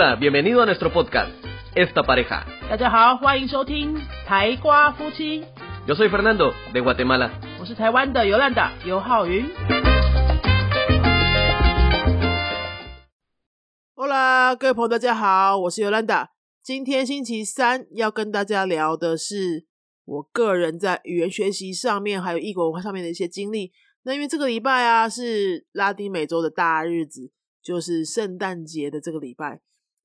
Hola, bienvenido a nuestro podcast, Esta Pareja. 大家好，欢迎收听台瓜夫妻，Yo soy Fernando, de Guatemala. 我是台湾的尤兰达尤浩云。Hola，各位朋友，大家好，我是尤兰达。今天星期三要跟大家聊的是我个人在语言学习上面，还有异国文化上面的一些经历。那因为这个礼拜啊是拉丁美洲的大日子，就是圣诞节的这个礼拜。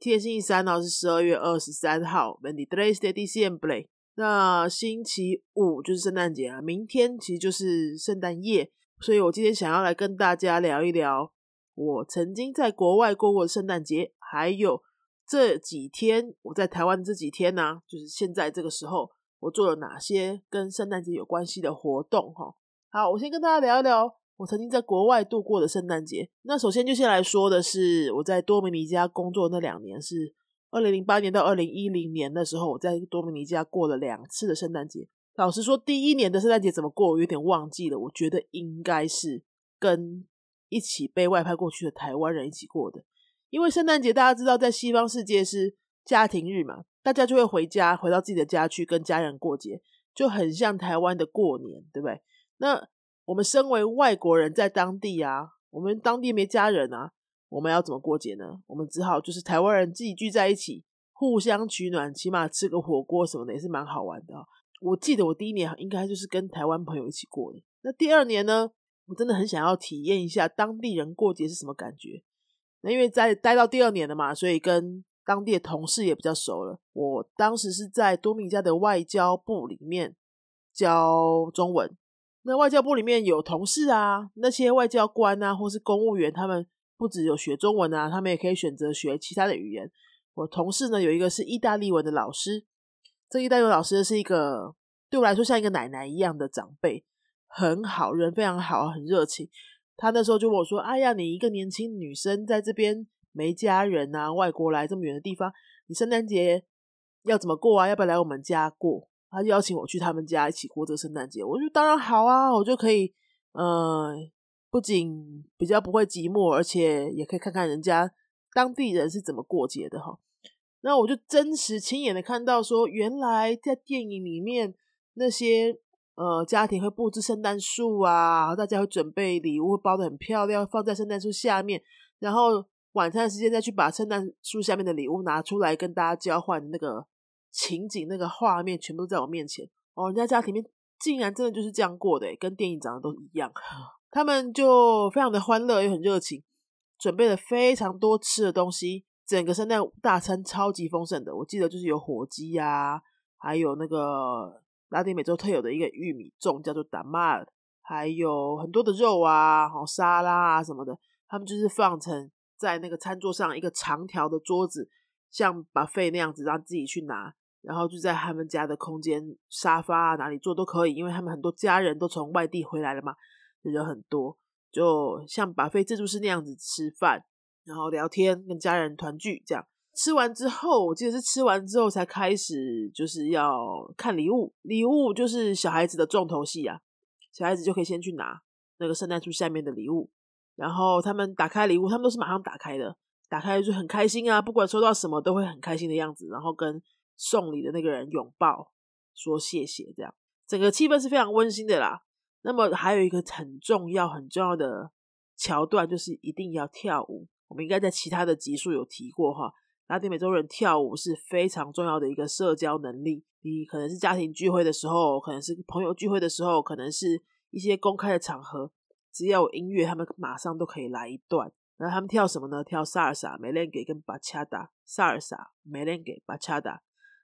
今天星期三呢是十二月二十三号 v e n t i tres de diciembre。那星期五就是圣诞节啊，明天其实就是圣诞夜，所以我今天想要来跟大家聊一聊我曾经在国外过过的圣诞节，还有这几天我在台湾这几天呢、就是现在这个时候我做了哪些跟圣诞节有关系的活动哈。好，我先跟大家聊一聊我曾经在国外度过的圣诞节。那首先就先来说的是我在多米尼加工作那两年是。二零零八年到二零一零年的时候，我在多米尼加过了两次的圣诞节。老实说，第一年的圣诞节怎么过，我有点忘记了。我觉得应该是跟一起被外派过去的台湾人一起过的，因为圣诞节大家知道，在西方世界是家庭日嘛，大家就会回家，回到自己的家去跟家人过节，就很像台湾的过年，对不对？那我们身为外国人，在当地啊，我们当地没家人啊。我们要怎么过节呢？我们只好就是台湾人自己聚在一起，互相取暖，起码吃个火锅什么的也是蛮好玩的、我记得我第一年应该就是跟台湾朋友一起过的。那第二年呢，我真的很想要体验一下当地人过节是什么感觉。那因为在待到第二年了嘛，所以跟当地的同事也比较熟了。我当时是在多米加的外交部里面教中文。那外交部里面有同事啊，那些外交官啊，或是公务员，他们。不只有学中文啊，他们也可以选择学其他的语言。我同事呢有一个是意大利文的老师，这意大利文老师是一个对我来说像一个奶奶一样的长辈，很好，人非常好，很热情。他那时候就问我说：“哎呀，你一个年轻女生在这边没家人啊，外国来这么远的地方，你圣诞节要怎么过啊？要不要来我们家过？”他邀请我去他们家一起过这个圣诞节。我就：“当然好啊，我就可以，呃。”不仅比较不会寂寞，而且也可以看看人家当地人是怎么过节的哈。那我就真实亲眼的看到说，原来在电影里面那些呃家庭会布置圣诞树啊，大家会准备礼物，包的很漂亮，放在圣诞树下面，然后晚餐时间再去把圣诞树下面的礼物拿出来跟大家交换，那个情景、那个画面全部都在我面前哦。人家家庭面竟然真的就是这样过的，跟电影长得都一样。他们就非常的欢乐，也很热情，准备了非常多吃的东西。整个圣诞大餐超级丰盛的，我记得就是有火鸡呀、还有那个拉丁美洲特有的一个玉米粽叫做达玛尔，还有很多的肉啊、好沙拉啊什么的。他们就是放成在那个餐桌上一个长条的桌子，像 buffet 那样子，让自己去拿。然后就在他们家的空间沙发啊哪里坐都可以，因为他们很多家人都从外地回来了嘛。人很多，就像巴菲自助式那样子吃饭，然后聊天，跟家人团聚这样。吃完之后，我记得是吃完之后才开始，就是要看礼物。礼物就是小孩子的重头戏啊，小孩子就可以先去拿那个圣诞树下面的礼物，然后他们打开礼物，他们都是马上打开的，打开就很开心啊，不管收到什么都会很开心的样子，然后跟送礼的那个人拥抱，说谢谢，这样整个气氛是非常温馨的啦。那么还有一个很重要、很重要的桥段，就是一定要跳舞。我们应该在其他的集数有提过哈，拉丁美洲人跳舞是非常重要的一个社交能力。你可能是家庭聚会的时候，可能是朋友聚会的时候，可能是一些公开的场合，只要有音乐，他们马上都可以来一段。然后他们跳什么呢？跳萨尔萨、梅连给跟巴恰达。萨尔萨、梅连给、巴恰达，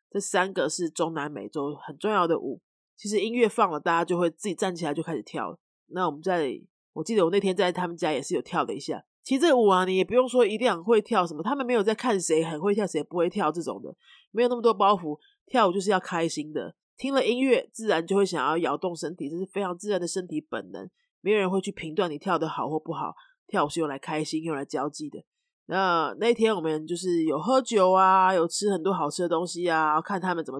这三个是中南美洲很重要的舞。其实音乐放了，大家就会自己站起来就开始跳。那我们在，我记得我那天在他们家也是有跳了一下。其实这个舞啊，你也不用说一定很会跳什么，他们没有在看谁很会跳，谁不会跳这种的，没有那么多包袱。跳舞就是要开心的，听了音乐，自然就会想要摇动身体，这是非常自然的身体本能。没有人会去评断你跳的好或不好，跳舞是用来开心、用来交际的。那那天我们就是有喝酒啊，有吃很多好吃的东西啊，看他们怎么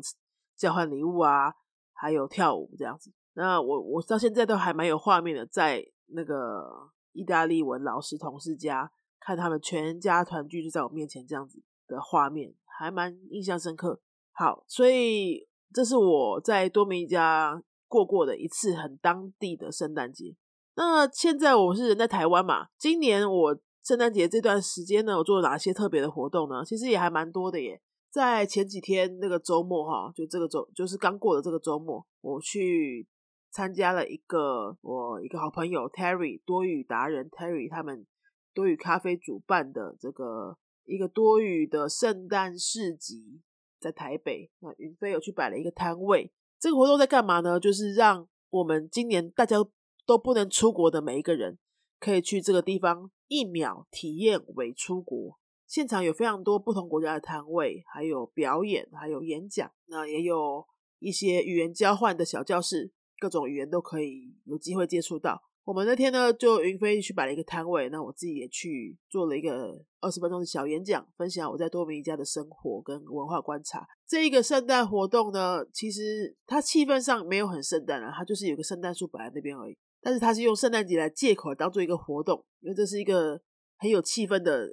交换礼物啊。还有跳舞这样子，那我我到现在都还蛮有画面的，在那个意大利文老师同事家看他们全家团聚，就在我面前这样子的画面，还蛮印象深刻。好，所以这是我在多米加过过的一次很当地的圣诞节。那现在我是人在台湾嘛，今年我圣诞节这段时间呢，我做了哪些特别的活动呢？其实也还蛮多的耶。在前几天那个周末哈，就这个周就是刚过的这个周末，我去参加了一个我一个好朋友 Terry 多语达人 Terry 他们多语咖啡主办的这个一个多语的圣诞市集，在台北。那云飞有去摆了一个摊位，这个活动在干嘛呢？就是让我们今年大家都不能出国的每一个人，可以去这个地方一秒体验为出国。现场有非常多不同国家的摊位，还有表演，还有演讲，那也有一些语言交换的小教室，各种语言都可以有机会接触到。我们那天呢，就云飞去摆了一个摊位，那我自己也去做了一个二十分钟的小演讲，分享我在多米尼加的生活跟文化观察。这一个圣诞活动呢，其实它气氛上没有很圣诞啊，它就是有个圣诞树摆在那边而已。但是他是用圣诞节来借口当做一个活动，因为这是一个很有气氛的。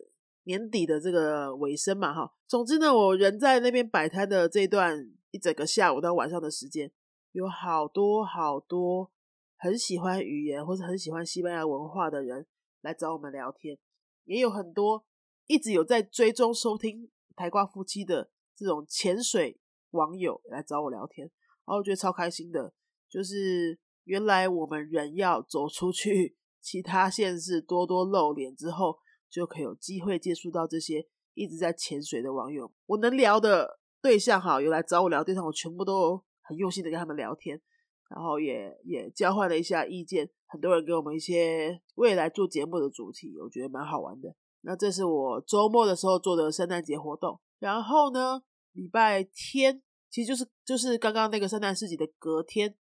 年底的这个尾声嘛，哈，总之呢，我人在那边摆摊的这段一整个下午到晚上的时间，有好多好多很喜欢语言或者很喜欢西班牙文化的人来找我们聊天，也有很多一直有在追踪收听台瓜夫妻的这种潜水网友来找我聊天，然后我觉得超开心的，就是原来我们人要走出去其他县市多多露脸之后。就可以有机会接触到这些一直在潜水的网友。我能聊的对象哈，有来找我聊对象，我全部都很用心的跟他们聊天，然后也也交换了一下意见。很多人给我们一些未来做节目的主题，我觉得蛮好玩的。那这是我周末的时候做的圣诞节活动。然后呢，礼拜天其实就是就是刚刚那个圣诞市集的隔天，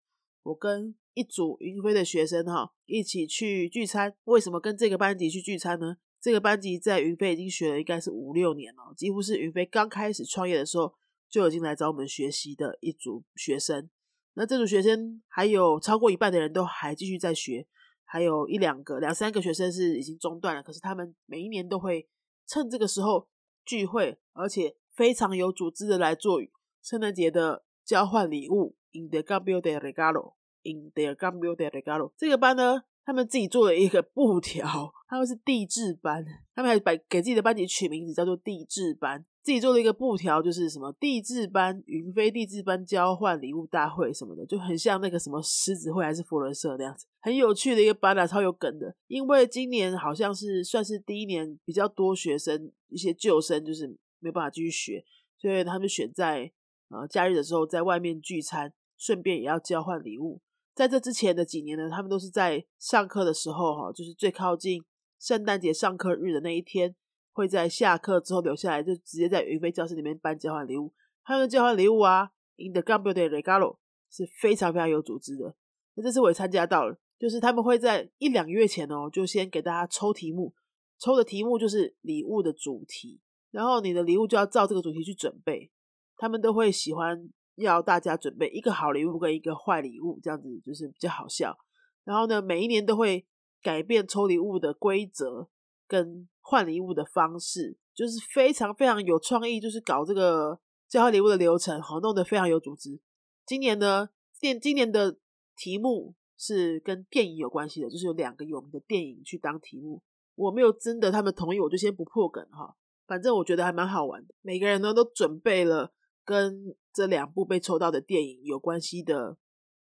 我跟一组云飞的学生哈一起去聚餐。为什么跟这个班级去聚餐呢？这个班级在云飞已经学了应该是五六年了，几乎是云飞刚开始创业的时候就已经来找我们学习的一组学生。那这组学生还有超过一半的人都还继续在学，还有一两个、两三个学生是已经中断了。可是他们每一年都会趁这个时候聚会，而且非常有组织的来做圣诞节的交换礼物。In the cambio de regalo, in the cambio de regalo，这个班呢？他们自己做了一个布条，他们是地质班，他们还把给自己的班级取名字叫做地质班，自己做了一个布条，就是什么地质班云飞地质班交换礼物大会什么的，就很像那个什么狮子会还是佛伦社那样子，很有趣的一个班啊，超有梗的。因为今年好像是算是第一年比较多学生，一些旧生就是没办法继续学，所以他们选在呃假日的时候在外面聚餐，顺便也要交换礼物。在这之前的几年呢，他们都是在上课的时候，哈，就是最靠近圣诞节上课日的那一天，会在下课之后留下来，就直接在云飞教室里面办交换礼物。他们交换礼物啊，in the gambio de regalo 是非常非常有组织的。那这次我也参加到了，就是他们会在一两月前哦，就先给大家抽题目，抽的题目就是礼物的主题，然后你的礼物就要照这个主题去准备。他们都会喜欢。要大家准备一个好礼物跟一个坏礼物，这样子就是比较好笑。然后呢，每一年都会改变抽礼物的规则跟换礼物的方式，就是非常非常有创意，就是搞这个交换礼物的流程，好弄得非常有组织。今年呢，电今年的题目是跟电影有关系的，就是有两个有名的电影去当题目。我没有征得他们同意，我就先不破梗哈。反正我觉得还蛮好玩的。每个人呢都准备了。跟这两部被抽到的电影有关系的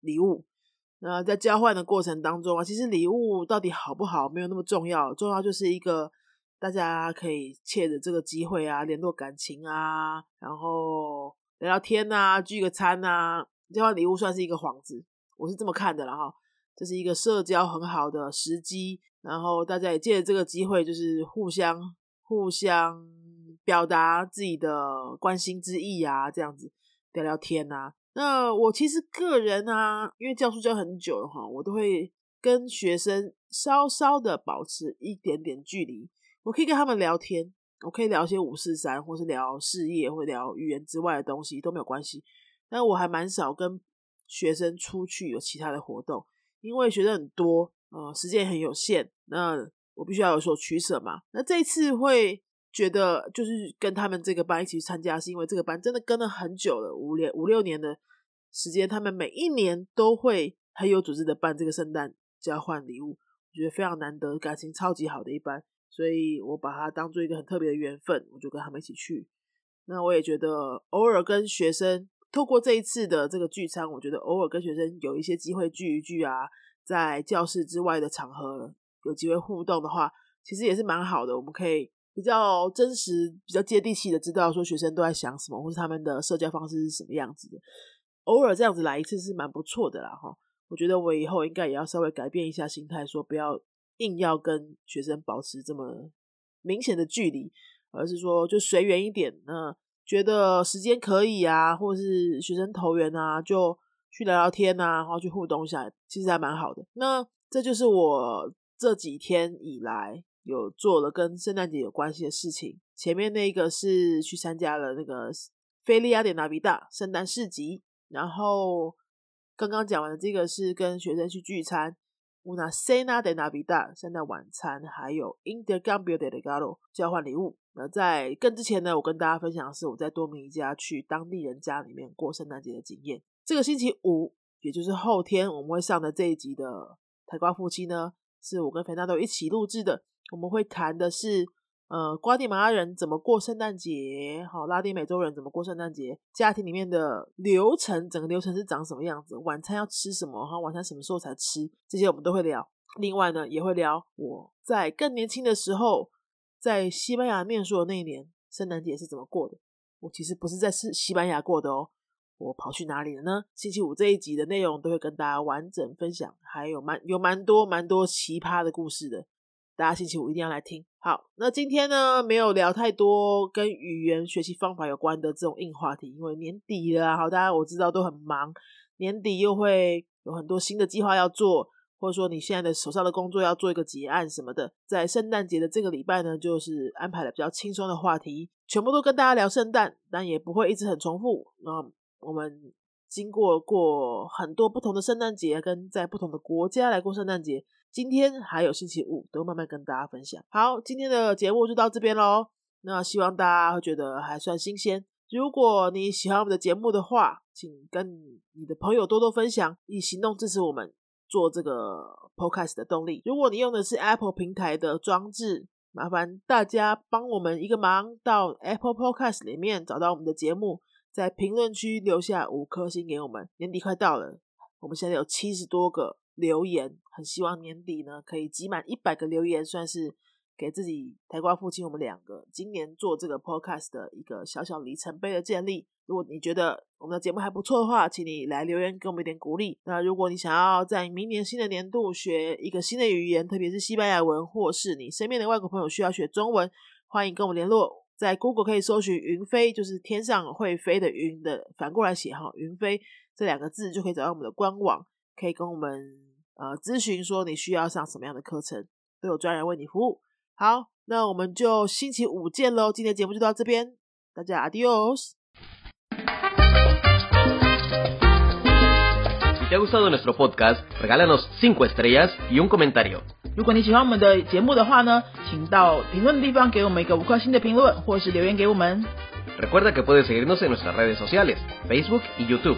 礼物，那在交换的过程当中啊，其实礼物到底好不好没有那么重要，重要就是一个大家可以借着这个机会啊，联络感情啊，然后聊聊天啊，聚个餐啊，交换礼物算是一个幌子，我是这么看的了哈，这是一个社交很好的时机，然后大家也借着这个机会，就是互相互相。表达自己的关心之意啊，这样子聊聊天啊。那我其实个人啊，因为教书教很久了哈，我都会跟学生稍稍的保持一点点距离。我可以跟他们聊天，我可以聊些五四三，或是聊事业，或聊语言之外的东西都没有关系。但我还蛮少跟学生出去有其他的活动，因为学生很多，呃，时间很有限，那我必须要有所取舍嘛。那这次会。觉得就是跟他们这个班一起去参加，是因为这个班真的跟了很久了，五年五六年的时间，他们每一年都会很有组织的办这个圣诞交换礼物，我觉得非常难得，感情超级好的一班，所以我把它当做一个很特别的缘分，我就跟他们一起去。那我也觉得偶尔跟学生透过这一次的这个聚餐，我觉得偶尔跟学生有一些机会聚一聚啊，在教室之外的场合有机会互动的话，其实也是蛮好的。我们可以比较真实、比较接地气的知道说学生都在想什么，或是他们的社交方式是什么样子的。偶尔这样子来一次是蛮不错的啦，哈。我觉得我以后应该也要稍微改变一下心态，说不要硬要跟学生保持这么明显的距离。而是说就随缘一点，那觉得时间可以啊，或是学生投缘啊，就去聊聊天啊，然后去互动一下，其实还蛮好的。那这就是我这几天以来有做了跟圣诞节有关系的事情。前面那一个是去参加了那个菲利亚点纳比大圣诞市集，然后刚刚讲完的这个是跟学生去聚餐。una cena de Navidad 圣诞晚餐，还有 intercambio de Galo 交换礼物。那在更之前呢，我跟大家分享的是我在多米尼加去当地人家里面过圣诞节的经验。这个星期五，也就是后天我们会上的这一集的台瓜夫妻呢，是我跟肥纳豆一起录制的。我们会谈的是。呃，瓜地马拉人怎么过圣诞节？好，拉丁美洲人怎么过圣诞节？家庭里面的流程，整个流程是长什么样子？晚餐要吃什么？哈，晚餐什么时候才吃？这些我们都会聊。另外呢，也会聊我在更年轻的时候，在西班牙念书的那一年，圣诞节是怎么过的？我其实不是在是西班牙过的哦，我跑去哪里了呢？星期五这一集的内容都会跟大家完整分享，还有蛮有蛮多蛮多奇葩的故事的。大家星期五一定要来听。好，那今天呢，没有聊太多跟语言学习方法有关的这种硬话题，因为年底了。好，大家我知道都很忙，年底又会有很多新的计划要做，或者说你现在的手上的工作要做一个结案什么的。在圣诞节的这个礼拜呢，就是安排了比较轻松的话题，全部都跟大家聊圣诞，但也不会一直很重复。那我们经过过很多不同的圣诞节，跟在不同的国家来过圣诞节。今天还有星期五，都慢慢跟大家分享。好，今天的节目就到这边喽。那希望大家会觉得还算新鲜。如果你喜欢我们的节目的话，请跟你的朋友多多分享，以行动支持我们做这个 podcast 的动力。如果你用的是 Apple 平台的装置，麻烦大家帮我们一个忙，到 Apple Podcast 里面找到我们的节目，在评论区留下五颗星给我们。年底快到了，我们现在有七十多个。留言很希望年底呢可以集满一百个留言，算是给自己台瓜父亲我们两个今年做这个 podcast 的一个小小里程碑的建立。如果你觉得我们的节目还不错的话，请你来留言给我们一点鼓励。那如果你想要在明年新的年度学一个新的语言，特别是西班牙文，或是你身边的外国朋友需要学中文，欢迎跟我们联络。在 Google 可以搜寻“云飞”，就是天上会飞的云的，反过来写哈，“云飞”这两个字就可以找到我们的官网，可以跟我们。呃，咨询说你需要上什么样的课程，都有专人为你服务。好，那我们就星期五见喽。今天节目就到这边，大家 adios。Si te ha gustado nuestro podcast, regálanos cinco estrellas y un comentario。如果你喜欢我们的节目的话呢，请到评论地方给我们一个五颗星的评论，或是留言给我们。Recuerda que puedes seguirnos en nuestras redes sociales, Facebook y YouTube。